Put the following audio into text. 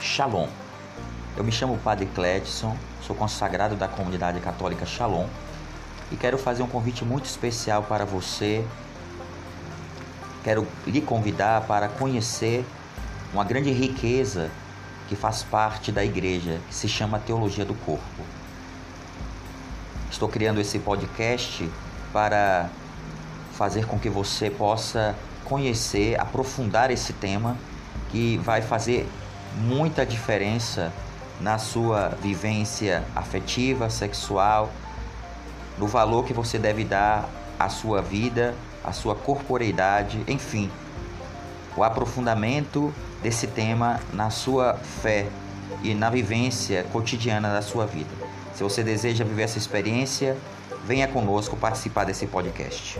Shalom. Eu me chamo Padre Cledson, sou consagrado da comunidade católica Shalom e quero fazer um convite muito especial para você. Quero lhe convidar para conhecer uma grande riqueza que faz parte da igreja, que se chama Teologia do Corpo. Estou criando esse podcast para fazer com que você possa conhecer, aprofundar esse tema que vai fazer muita diferença na sua vivência afetiva, sexual, no valor que você deve dar à sua vida, à sua corporeidade, enfim, o aprofundamento desse tema na sua fé e na vivência cotidiana da sua vida. Se você deseja viver essa experiência, venha conosco participar desse podcast.